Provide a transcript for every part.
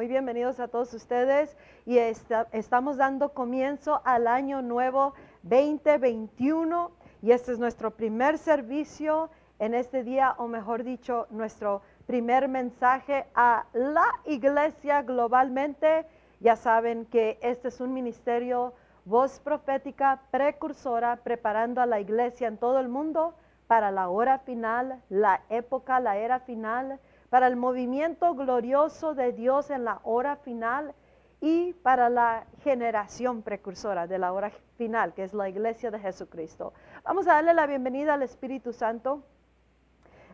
Muy bienvenidos a todos ustedes y estamos dando comienzo al año nuevo 2021 y este es nuestro primer servicio en este día, o mejor dicho, nuestro primer mensaje a la iglesia globalmente. Ya saben que este es un ministerio voz profética precursora preparando a la iglesia en todo el mundo para la hora final, la época, la era final para el movimiento glorioso de Dios en la hora final y para la generación precursora de la hora final, que es la iglesia de Jesucristo. Vamos a darle la bienvenida al Espíritu Santo.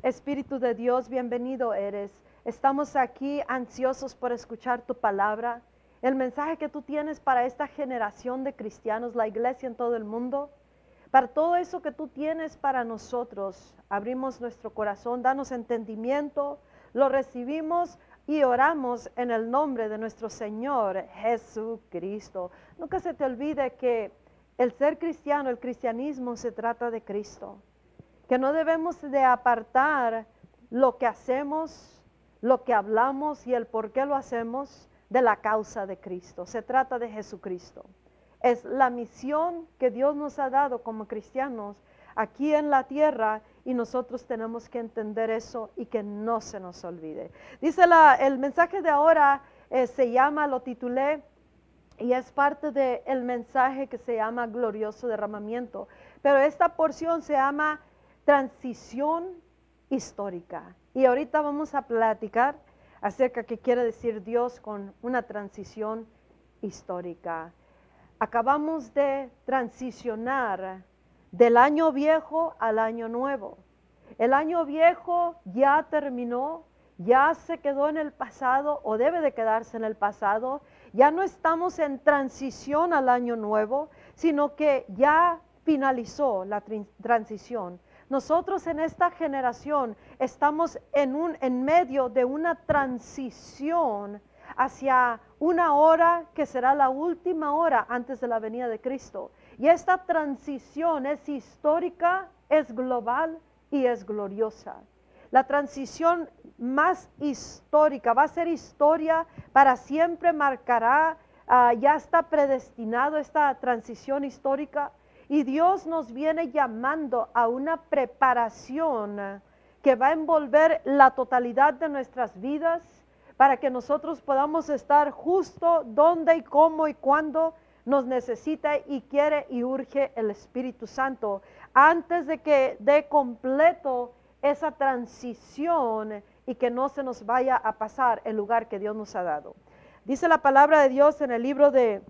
Espíritu de Dios, bienvenido eres. Estamos aquí ansiosos por escuchar tu palabra, el mensaje que tú tienes para esta generación de cristianos, la iglesia en todo el mundo. Para todo eso que tú tienes para nosotros, abrimos nuestro corazón, danos entendimiento, lo recibimos y oramos en el nombre de nuestro Señor Jesucristo. Nunca se te olvide que el ser cristiano, el cristianismo se trata de Cristo. Que no debemos de apartar lo que hacemos, lo que hablamos y el por qué lo hacemos de la causa de Cristo. Se trata de Jesucristo. Es la misión que Dios nos ha dado como cristianos aquí en la tierra y nosotros tenemos que entender eso y que no se nos olvide. Dice el mensaje de ahora eh, se llama, lo titulé, y es parte del mensaje que se llama glorioso derramamiento. Pero esta porción se llama transición histórica. Y ahorita vamos a platicar acerca qué quiere decir Dios con una transición histórica. Acabamos de transicionar del año viejo al año nuevo. El año viejo ya terminó, ya se quedó en el pasado o debe de quedarse en el pasado. Ya no estamos en transición al año nuevo, sino que ya finalizó la transición. Nosotros en esta generación estamos en, un, en medio de una transición hacia una hora que será la última hora antes de la venida de Cristo. Y esta transición es histórica, es global y es gloriosa. La transición más histórica va a ser historia para siempre, marcará, ah, ya está predestinado esta transición histórica y Dios nos viene llamando a una preparación que va a envolver la totalidad de nuestras vidas para que nosotros podamos estar justo donde y cómo y cuándo nos necesita y quiere y urge el Espíritu Santo antes de que dé completo esa transición y que no se nos vaya a pasar el lugar que Dios nos ha dado. Dice la palabra de Dios en el libro de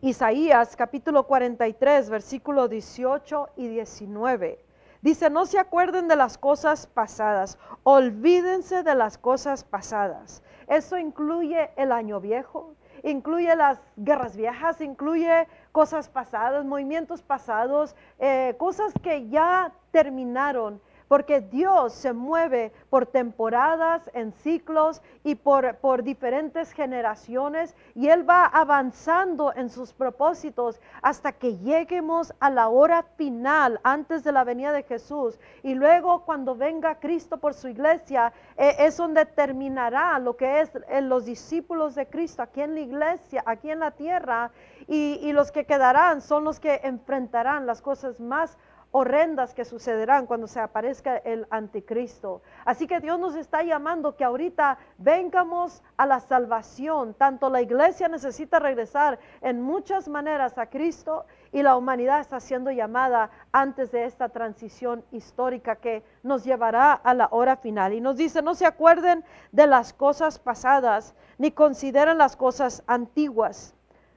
Isaías capítulo 43 versículo 18 y 19. Dice, no se acuerden de las cosas pasadas, olvídense de las cosas pasadas. Eso incluye el año viejo, incluye las guerras viejas, incluye cosas pasadas, movimientos pasados, eh, cosas que ya terminaron porque Dios se mueve por temporadas, en ciclos y por, por, diferentes generaciones y Él va avanzando en sus propósitos hasta que lleguemos a la hora final antes de la venida de Jesús. Y luego cuando venga Cristo por su iglesia, eh, es donde terminará lo que es en los discípulos de Cristo aquí en la iglesia, aquí en la tierra. Y, y los que quedarán son los que enfrentarán las cosas más horrendas que sucederán cuando se aparezca el anticristo. Así que Dios nos está llamando que ahorita vengamos a la salvación. Tanto la iglesia necesita regresar en muchas maneras a Cristo y la humanidad está siendo llamada antes de esta transición histórica que nos llevará a la hora final. Y nos dice, no se acuerden de las cosas pasadas ni consideren las cosas antiguas.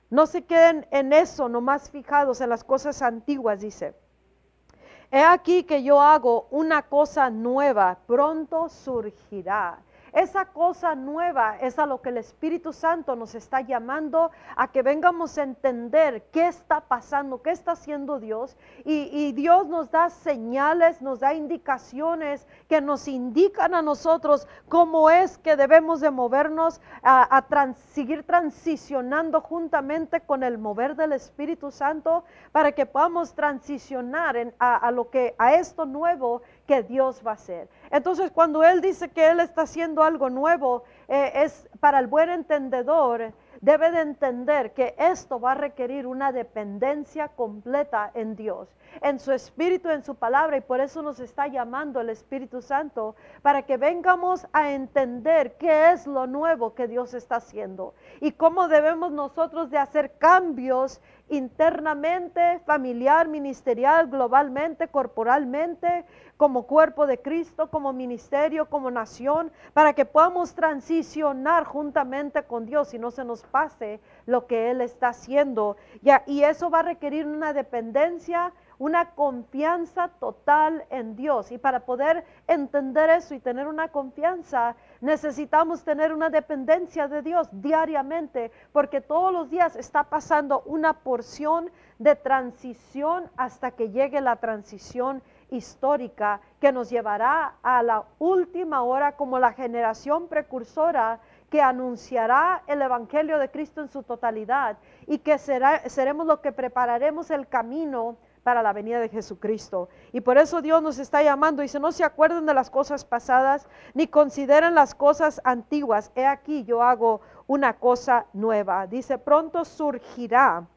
No se queden en eso, nomás fijados en las cosas antiguas, dice He aquí que yo hago una cosa nueva, pronto surgirá. Esa cosa nueva es a lo que el Espíritu Santo nos está llamando a que vengamos a entender qué está pasando, qué está haciendo Dios. Y, Dios nos da señales, nos da indicaciones que nos indican a nosotros cómo es que debemos de movernos a, seguir transicionando juntamente con el mover del Espíritu Santo para que podamos transicionar a, lo que a esto nuevo que Dios va a hacer. Entonces, cuando Él dice que Él está haciendo algo nuevo, eh, es para el buen entendedor, debe de entender que esto va a requerir una dependencia completa en Dios, en su Espíritu, en su palabra, y por eso nos está llamando el Espíritu Santo, para que vengamos a entender qué es lo nuevo que Dios está haciendo y cómo debemos nosotros de hacer cambios internamente, familiar, ministerial, globalmente, corporalmente, como cuerpo de Cristo, como ministerio, como nación, para que podamos transicionar juntamente con Dios y no se nos pase lo que Él está haciendo. y eso va a requerir una dependencia una confianza total en Dios. Y para poder entender eso y tener una confianza, necesitamos tener una dependencia de Dios diariamente, porque todos los días está pasando una porción de transición hasta que llegue la transición histórica que nos llevará a la última hora como la generación precursora que anunciará el Evangelio de Cristo en su totalidad y que será, seremos los que prepararemos el camino para la venida de Jesucristo. Y por eso Dios nos está llamando. Dice, no se acuerden de las cosas pasadas, ni consideren las cosas antiguas. He aquí, yo hago una cosa nueva. Dice, pronto surgirá.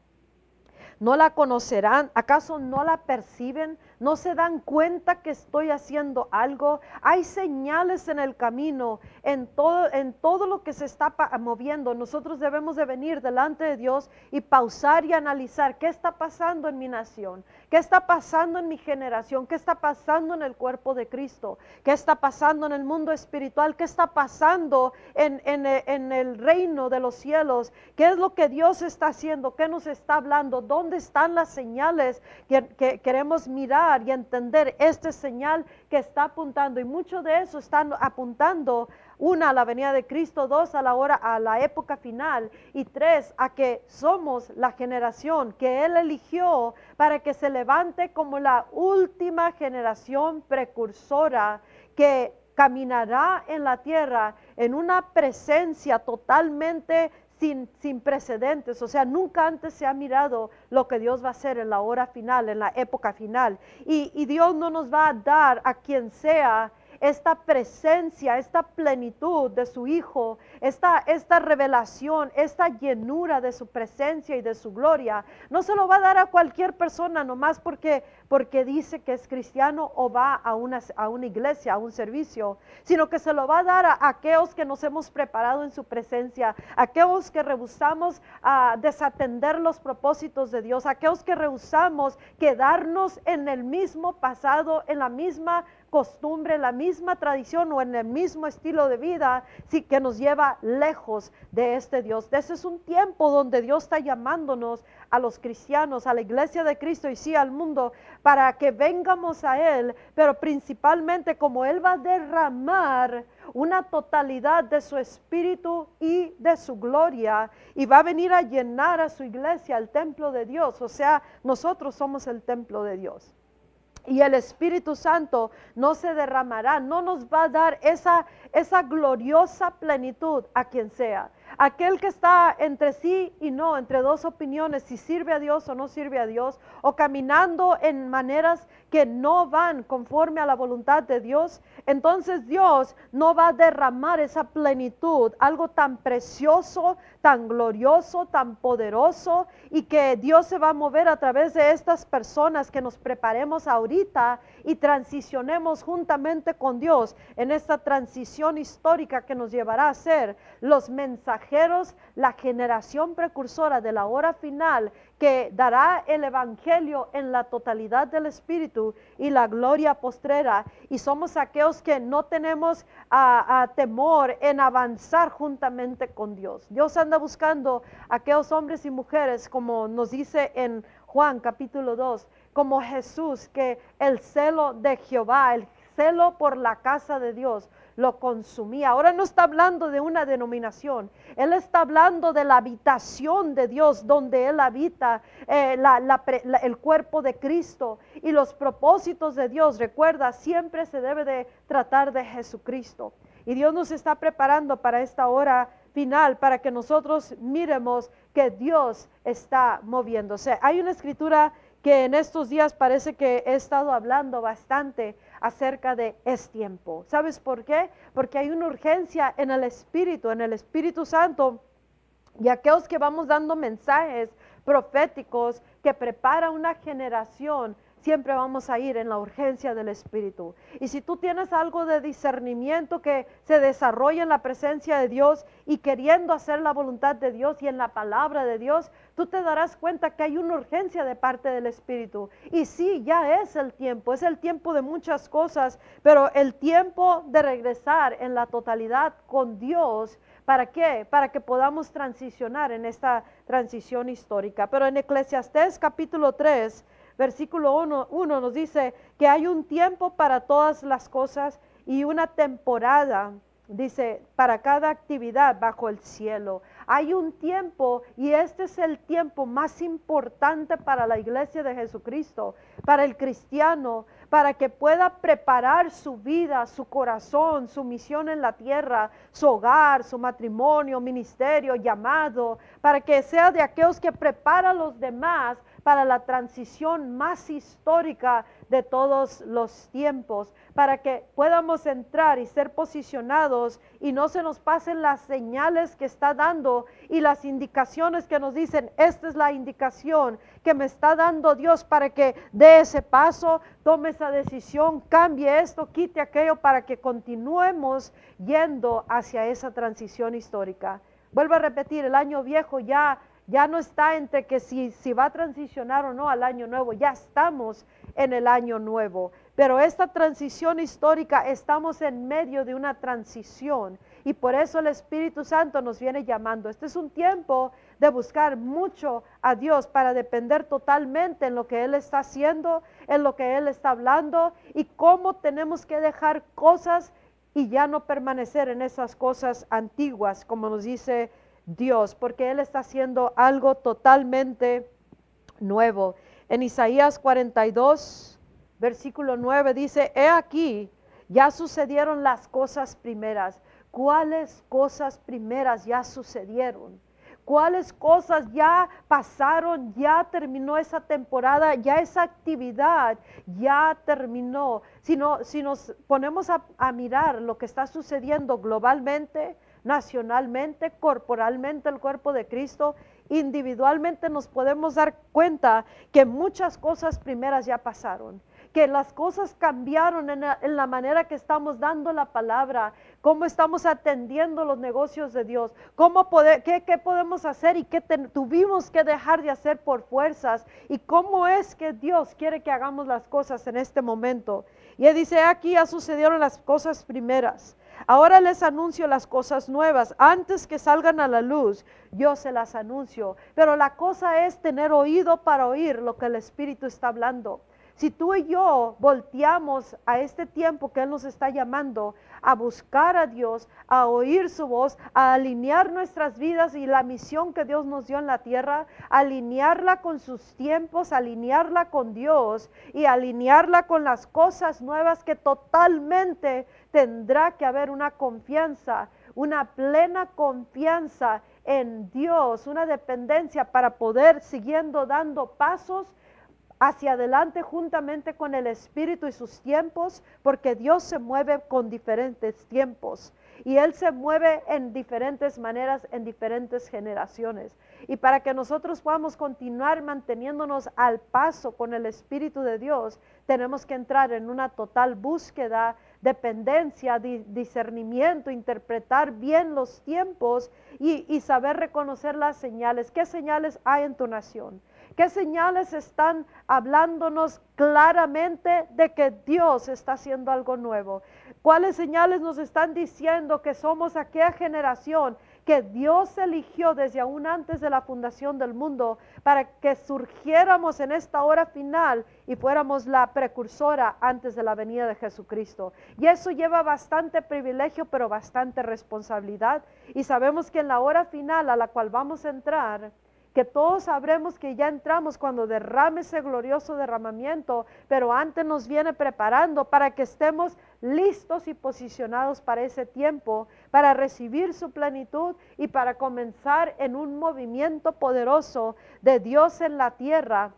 ¿No la conocerán? ¿Acaso no la perciben? No se dan cuenta que estoy haciendo algo. Hay señales en el camino, en todo, en todo lo que se está moviendo. Nosotros debemos de venir delante de Dios y pausar y analizar qué está pasando en mi nación, qué está pasando en mi generación, qué está pasando en el cuerpo de Cristo, qué está pasando en el mundo espiritual, qué está pasando en, el reino de los cielos, qué es lo que Dios está haciendo, qué nos está hablando, dónde están las señales que queremos mirar y entender este señal que está apuntando. Y mucho de eso están apuntando, una, a la venida de Cristo, dos, a la hora, a la época final, y tres, a que somos la generación que Él eligió para que se levante como la última generación precursora que caminará en la tierra en una presencia totalmente sin, precedentes, o sea, nunca antes se ha mirado lo que Dios va a hacer en la hora final, en la época final. Y, y Dios no nos va a dar a quien sea esta presencia, esta plenitud de su Hijo, esta, esta revelación, esta llenura de su presencia y de su gloria, no se lo va a dar a cualquier persona nomás porque, porque dice que es cristiano o va a una, a una iglesia, a un servicio, sino que se lo va a dar a, aquellos que nos hemos preparado en su presencia, a aquellos que rehusamos a desatender los propósitos de Dios, a aquellos que rehusamos quedarnos en el mismo pasado, en la misma costumbre, la misma tradición o en el mismo estilo de vida, sí que nos lleva lejos de este Dios. Ese es un tiempo donde Dios está llamándonos a los cristianos, a la iglesia de Cristo y sí al mundo, para que vengamos a Él, pero principalmente como Él va a derramar una totalidad de su espíritu y de su gloria y va a venir a llenar a su iglesia, el templo de Dios. O sea, nosotros somos el templo de Dios y el Espíritu Santo no se derramará, no nos va a dar esa, esa gloriosa plenitud a quien sea. Aquel que está entre sí y no, entre dos opiniones, si sirve a Dios o no sirve a Dios, o caminando en maneras que no van conforme a la voluntad de Dios, entonces Dios no va a derramar esa plenitud, algo tan precioso, tan glorioso, tan poderoso, y que Dios se va a mover a través de estas personas que nos preparemos ahorita y transicionemos juntamente con Dios en esta transición histórica que nos llevará a ser los mensajeros, la generación precursora de la hora final que dará el Evangelio en la totalidad del Espíritu y la gloria postrera. Y somos aquellos que no tenemos a, temor en avanzar juntamente con Dios. Dios anda buscando aquellos hombres y mujeres, como nos dice en Juan capítulo 2, como Jesús, que el celo de Jehová, el celo por la casa de Dios, lo consumía. Ahora no está hablando de una denominación, Él está hablando de la habitación de Dios, donde Él habita, eh, el cuerpo de Cristo y los propósitos de Dios. Recuerda, siempre se debe de tratar de Jesucristo. Y Dios nos está preparando para esta hora final, para que nosotros miremos que Dios está moviéndose. Hay una escritura que en estos días parece que he estado hablando bastante acerca de es tiempo. ¿Sabes por qué? Porque hay una urgencia en el Espíritu, en el Espíritu Santo. Y aquellos que vamos dando mensajes proféticos que prepara una generación siempre vamos a ir en la urgencia del Espíritu. Y si tú tienes algo de discernimiento que se desarrolla en la presencia de Dios y queriendo hacer la voluntad de Dios y en la palabra de Dios, tú te darás cuenta que hay una urgencia de parte del Espíritu. Y sí, ya es el tiempo, es el tiempo de muchas cosas, pero el tiempo de regresar en la totalidad con Dios. ¿Para qué? Para que podamos transicionar en esta transición histórica. Pero en Eclesiastés capítulo 3, versículo 1, nos dice que hay un tiempo para todas las cosas y una temporada, dice, para cada actividad bajo el cielo. Hay un tiempo y este es el tiempo más importante para la iglesia de Jesucristo, para el cristiano, para que pueda preparar su vida, su corazón, su misión en la tierra, su hogar, su matrimonio, ministerio, llamado, para que sea de aquellos que prepara a los demás para la transición más histórica de todos los tiempos, para que podamos entrar y ser posicionados y no se nos pasen las señales que está dando y las indicaciones que nos dicen, esta es la indicación que me está dando Dios para que dé ese paso, tome esa decisión, cambie esto, quite aquello, para que continuemos yendo hacia esa transición histórica. Vuelvo a repetir, el año viejo ya ya no está entre que si, si va a transicionar o no al año nuevo, ya estamos en el año nuevo. Pero esta transición histórica, estamos en medio de una transición y por eso el Espíritu Santo nos viene llamando. Este es un tiempo de buscar mucho a Dios para depender totalmente en lo que Él está haciendo, en lo que Él está hablando y cómo tenemos que dejar cosas y ya no permanecer en esas cosas antiguas, como nos dice Dios, porque Él está haciendo algo totalmente nuevo. En Isaías 42, versículo 9 dice, he aquí, ya sucedieron las cosas primeras. ¿Cuáles cosas primeras ya sucedieron? ¿Cuáles cosas ya pasaron? Ya terminó esa temporada, ya esa actividad ya terminó. Si, si nos ponemos a mirar lo que está sucediendo globalmente, nacionalmente, corporalmente el cuerpo de Cristo, individualmente nos podemos dar cuenta que muchas cosas primeras ya pasaron, que las cosas cambiaron en la, manera que estamos dando la palabra, cómo estamos atendiendo los negocios de Dios, cómo poder, qué, podemos hacer y qué tuvimos que dejar de hacer por fuerzas y cómo es que Dios quiere que hagamos las cosas en este momento. Y él dice, aquí ya sucedieron las cosas primeras. Ahora les anuncio las cosas nuevas. Antes que salgan a la luz, yo se las anuncio. Pero la cosa es tener oído para oír lo que el Espíritu está hablando. Si tú y yo volteamos a este tiempo que Él nos está llamando a buscar a Dios, a oír su voz, a alinear nuestras vidas y la misión que Dios nos dio en la tierra, alinearla con sus tiempos, alinearla con Dios y alinearla con las cosas nuevas que totalmente tendrá que haber una confianza, una plena confianza en Dios, una dependencia para poder siguiendo dando pasos hacia adelante juntamente con el Espíritu y sus tiempos, porque Dios se mueve con diferentes tiempos y Él se mueve en diferentes maneras, en diferentes generaciones. Y para que nosotros podamos continuar manteniéndonos al paso con el Espíritu de Dios, tenemos que entrar en una total búsqueda, dependencia, discernimiento, interpretar bien los tiempos y, y saber reconocer las señales. ¿Qué señales hay en tu nación? ¿Qué señales están hablándonos claramente de que Dios está haciendo algo nuevo? ¿Cuáles señales nos están diciendo que somos aquella generación que Dios eligió desde aún antes de la fundación del mundo para que surgiéramos en esta hora final y fuéramos la precursora antes de la venida de Jesucristo. Y eso lleva bastante privilegio, pero bastante responsabilidad. Y sabemos que en la hora final a la cual vamos a entrar, que todos sabremos que ya entramos cuando derrame ese glorioso derramamiento, pero antes nos viene preparando para que estemos listos y posicionados para ese tiempo, para recibir su plenitud y para comenzar en un movimiento poderoso de Dios en la tierra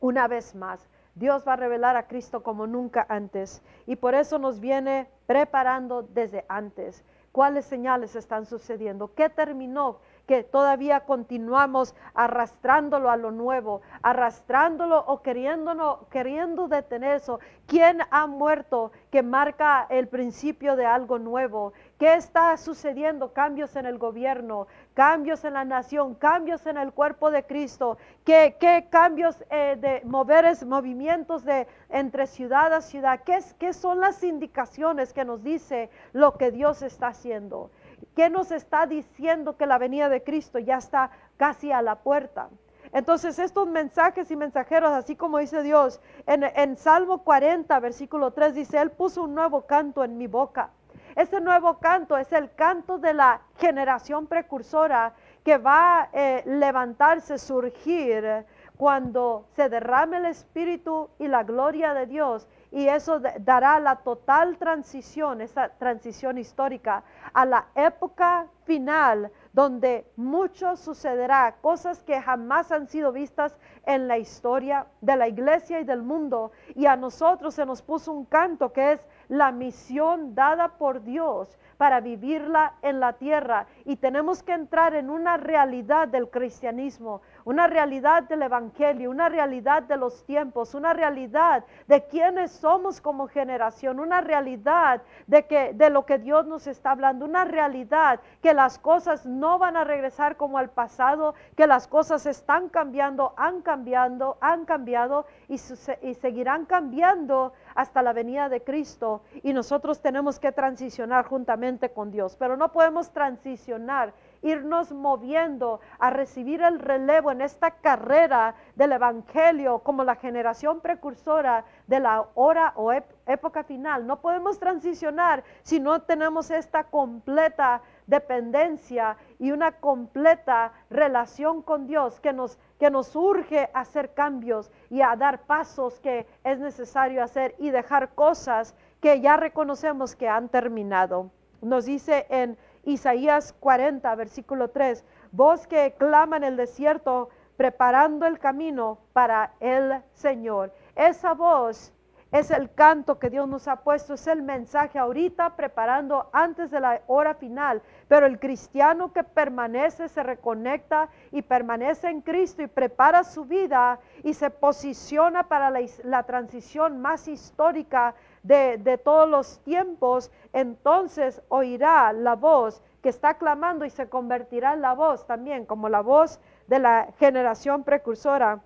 una vez más. Dios va a revelar a Cristo como nunca antes. Y por eso nos viene preparando desde antes. ¿Cuáles señales están sucediendo? ¿Qué terminó? Que todavía continuamos arrastrándolo a lo nuevo, arrastrándolo o queriéndolo, queriendo detener eso. ¿Quién ha muerto que marca el principio de algo nuevo? ¿Qué está sucediendo? Cambios en el gobierno, cambios en la nación, cambios en el cuerpo de Cristo. ¿Qué, qué cambios eh, de moveres, movimientos de entre ciudad a ciudad? ¿Qué, ¿Qué son las indicaciones que nos dice lo que Dios está haciendo? ¿Qué nos está diciendo que la venida de Cristo ya está casi a la puerta? Entonces estos mensajes y mensajeros, así como dice Dios, en, Salmo 40, versículo 3 dice, Él puso un nuevo canto en mi boca ese nuevo canto es el canto de la generación precursora que va a eh, levantarse, surgir cuando se derrame el Espíritu y la gloria de Dios. Y eso dará la total transición, esa transición histórica, a la época final donde mucho sucederá, cosas que jamás han sido vistas en la historia de la iglesia y del mundo. Y a nosotros se nos puso un canto que es la misión dada por Dios para vivirla en la tierra. Y tenemos que entrar en una realidad del cristianismo, una realidad del Evangelio, una realidad de los tiempos, una realidad de quiénes somos como generación, una realidad de, que, de lo que Dios nos está hablando, una realidad que las cosas no van a regresar como al pasado, que las cosas están cambiando, han cambiado, han cambiado y, y seguirán cambiando hasta la venida de Cristo. Y nosotros tenemos que transicionar juntamente con Dios, pero no podemos transicionar irnos moviendo a recibir el relevo en esta carrera del Evangelio como la generación precursora de la hora o época final. No podemos transicionar si no tenemos esta completa dependencia y una completa relación con Dios que nos, que nos urge a hacer cambios y a dar pasos que es necesario hacer y dejar cosas que ya reconocemos que han terminado. Nos dice en Isaías 40, versículo 3, voz que clama en el desierto, preparando el camino para el Señor. Esa voz es el canto que Dios nos ha puesto, es el mensaje ahorita preparando antes de la hora final. Pero el cristiano que permanece, se reconecta y permanece en Cristo y prepara su vida y se posiciona para la, transición más histórica de, todos los tiempos, entonces oirá la voz que está clamando y se convertirá en la voz también, como la voz de la generación precursora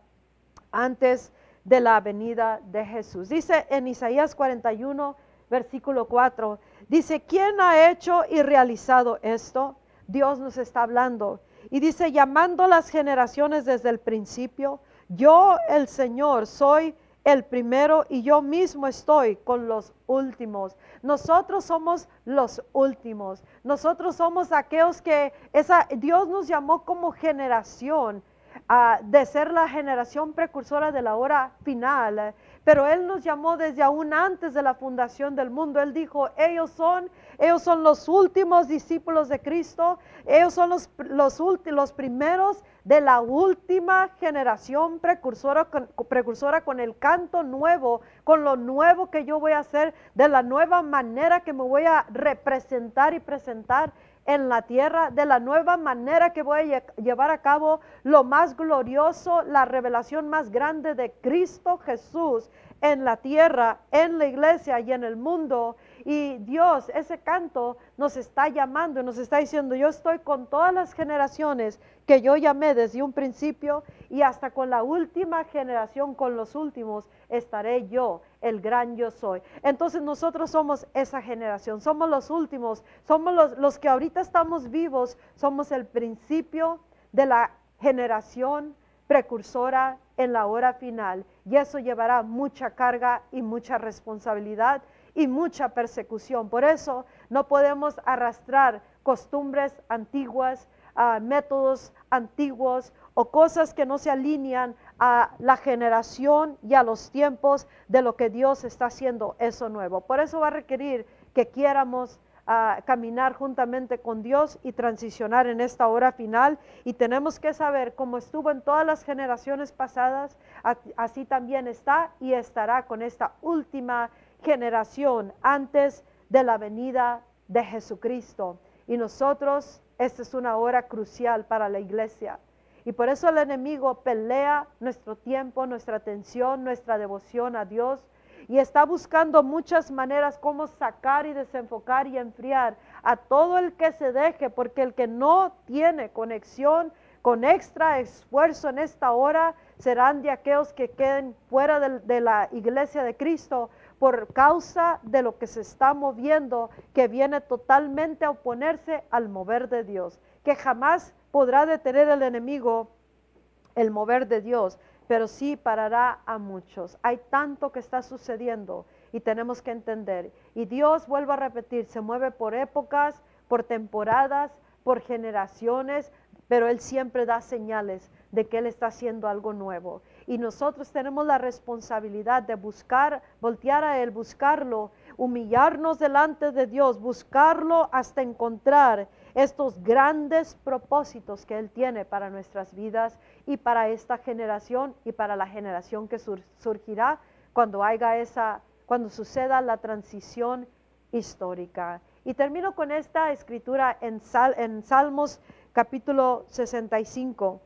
antes de la venida de Jesús. Dice en Isaías 41, versículo 4, dice, ¿quién ha hecho y realizado esto? Dios nos está hablando. Y dice, llamando las generaciones desde el principio, yo el Señor soy el primero y yo mismo estoy con los últimos. Nosotros somos los últimos. Nosotros somos aquellos que esa, Dios nos llamó como generación ah, de ser la generación precursora de la hora final. Pero Él nos llamó desde aún antes de la fundación del mundo. Él dijo, ellos son, ellos son los últimos discípulos de Cristo. Ellos son los, los, los primeros de la última generación precursora con, precursora con el canto nuevo, con lo nuevo que yo voy a hacer, de la nueva manera que me voy a representar y presentar en la tierra, de la nueva manera que voy a llevar a cabo lo más glorioso, la revelación más grande de Cristo Jesús en la tierra, en la iglesia y en el mundo. Y Dios, ese canto nos está llamando y nos está diciendo, yo estoy con todas las generaciones que yo llamé desde un principio y hasta con la última generación, con los últimos, estaré yo, el gran yo soy. Entonces nosotros somos esa generación, somos los últimos, somos los, los que ahorita estamos vivos, somos el principio de la generación precursora en la hora final. Y eso llevará mucha carga y mucha responsabilidad y mucha persecución. Por eso no podemos arrastrar costumbres antiguas, ah, métodos antiguos o cosas que no se alinean a la generación y a los tiempos de lo que Dios está haciendo eso nuevo. Por eso va a requerir que quieramos a caminar juntamente con Dios y transicionar en esta hora final. Y tenemos que saber, como estuvo en todas las generaciones pasadas, así también está y estará con esta última generación antes de la venida de Jesucristo. Y nosotros, esta es una hora crucial para la iglesia. Y por eso el enemigo pelea nuestro tiempo, nuestra atención, nuestra devoción a Dios y está buscando muchas maneras como sacar y desenfocar y enfriar a todo el que se deje, porque el que no tiene conexión con extra esfuerzo en esta hora serán de aquellos que queden fuera de, la iglesia de Cristo por causa de lo que se está moviendo, que viene totalmente a oponerse al mover de Dios, que jamás podrá detener el enemigo el mover de Dios pero sí parará a muchos. Hay tanto que está sucediendo y tenemos que entender. Y Dios, vuelvo a repetir, se mueve por épocas, por temporadas, por generaciones, pero Él siempre da señales de que Él está haciendo algo nuevo. Y nosotros tenemos la responsabilidad de buscar, voltear a Él, buscarlo, humillarnos delante de Dios, buscarlo hasta encontrar estos grandes propósitos que Él tiene para nuestras vidas y para esta generación y para la generación que surgirá cuando esa, cuando suceda la transición histórica. Y termino con esta escritura en, en Salmos capítulo 65,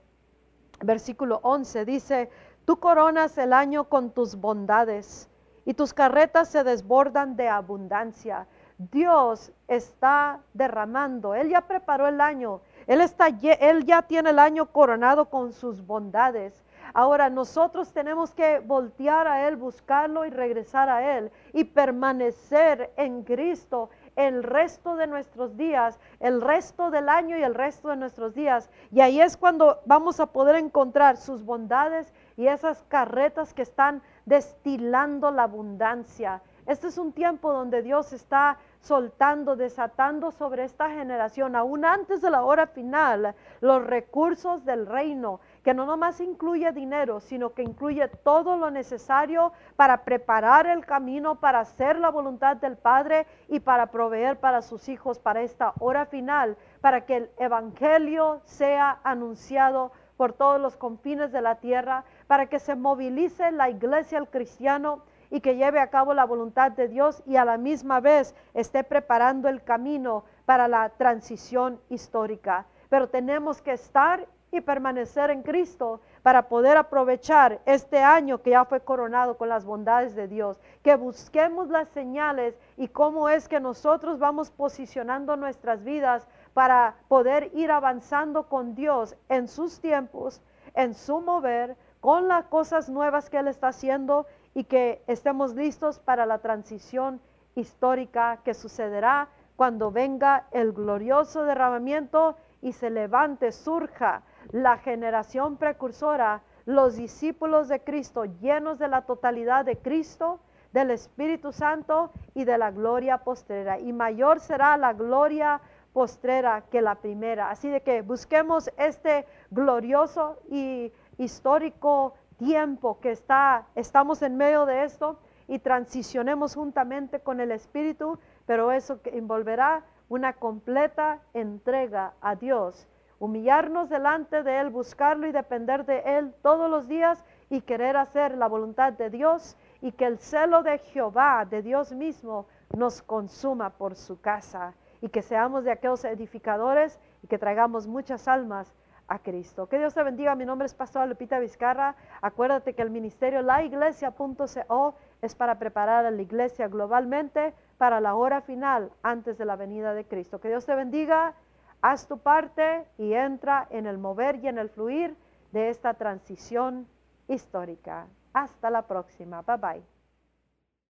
versículo 11. Dice, tú coronas el año con tus bondades y tus carretas se desbordan de abundancia. Dios está derramando, Él ya preparó el año, Él, está, Él ya tiene el año coronado con sus bondades. Ahora nosotros tenemos que voltear a Él, buscarlo y regresar a Él y permanecer en Cristo el resto de nuestros días, el resto del año y el resto de nuestros días. Y ahí es cuando vamos a poder encontrar sus bondades y esas carretas que están destilando la abundancia. Este es un tiempo donde Dios está soltando, desatando sobre esta generación, aún antes de la hora final, los recursos del reino, que no nomás incluye dinero, sino que incluye todo lo necesario para preparar el camino, para hacer la voluntad del Padre y para proveer para sus hijos para esta hora final, para que el Evangelio sea anunciado por todos los confines de la tierra, para que se movilice la iglesia, el cristiano, y que lleve a cabo la voluntad de Dios y a la misma vez esté preparando el camino para la transición histórica. Pero tenemos que estar y permanecer en Cristo para poder aprovechar este año que ya fue coronado con las bondades de Dios. Que busquemos las señales y cómo es que nosotros vamos posicionando nuestras vidas para poder ir avanzando con Dios en sus tiempos, en su mover, con las cosas nuevas que Él está haciendo y que estemos listos para la transición histórica que sucederá cuando venga el glorioso derramamiento y se levante, surja la generación precursora, los discípulos de Cristo llenos de la totalidad de Cristo, del Espíritu Santo y de la gloria postrera. Y mayor será la gloria postrera que la primera. Así de que busquemos este glorioso y histórico tiempo que está, estamos en medio de esto y transicionemos juntamente con el Espíritu, pero eso que envolverá una completa entrega a Dios, humillarnos delante de Él, buscarlo y depender de Él todos los días y querer hacer la voluntad de Dios y que el celo de Jehová, de Dios mismo, nos consuma por su casa y que seamos de aquellos edificadores y que traigamos muchas almas a Cristo. Que Dios te bendiga. Mi nombre es Pastor Lupita Vizcarra. Acuérdate que el ministerio laiglesia.co es para preparar a la iglesia globalmente para la hora final antes de la venida de Cristo. Que Dios te bendiga. Haz tu parte y entra en el mover y en el fluir de esta transición histórica. Hasta la próxima. Bye bye.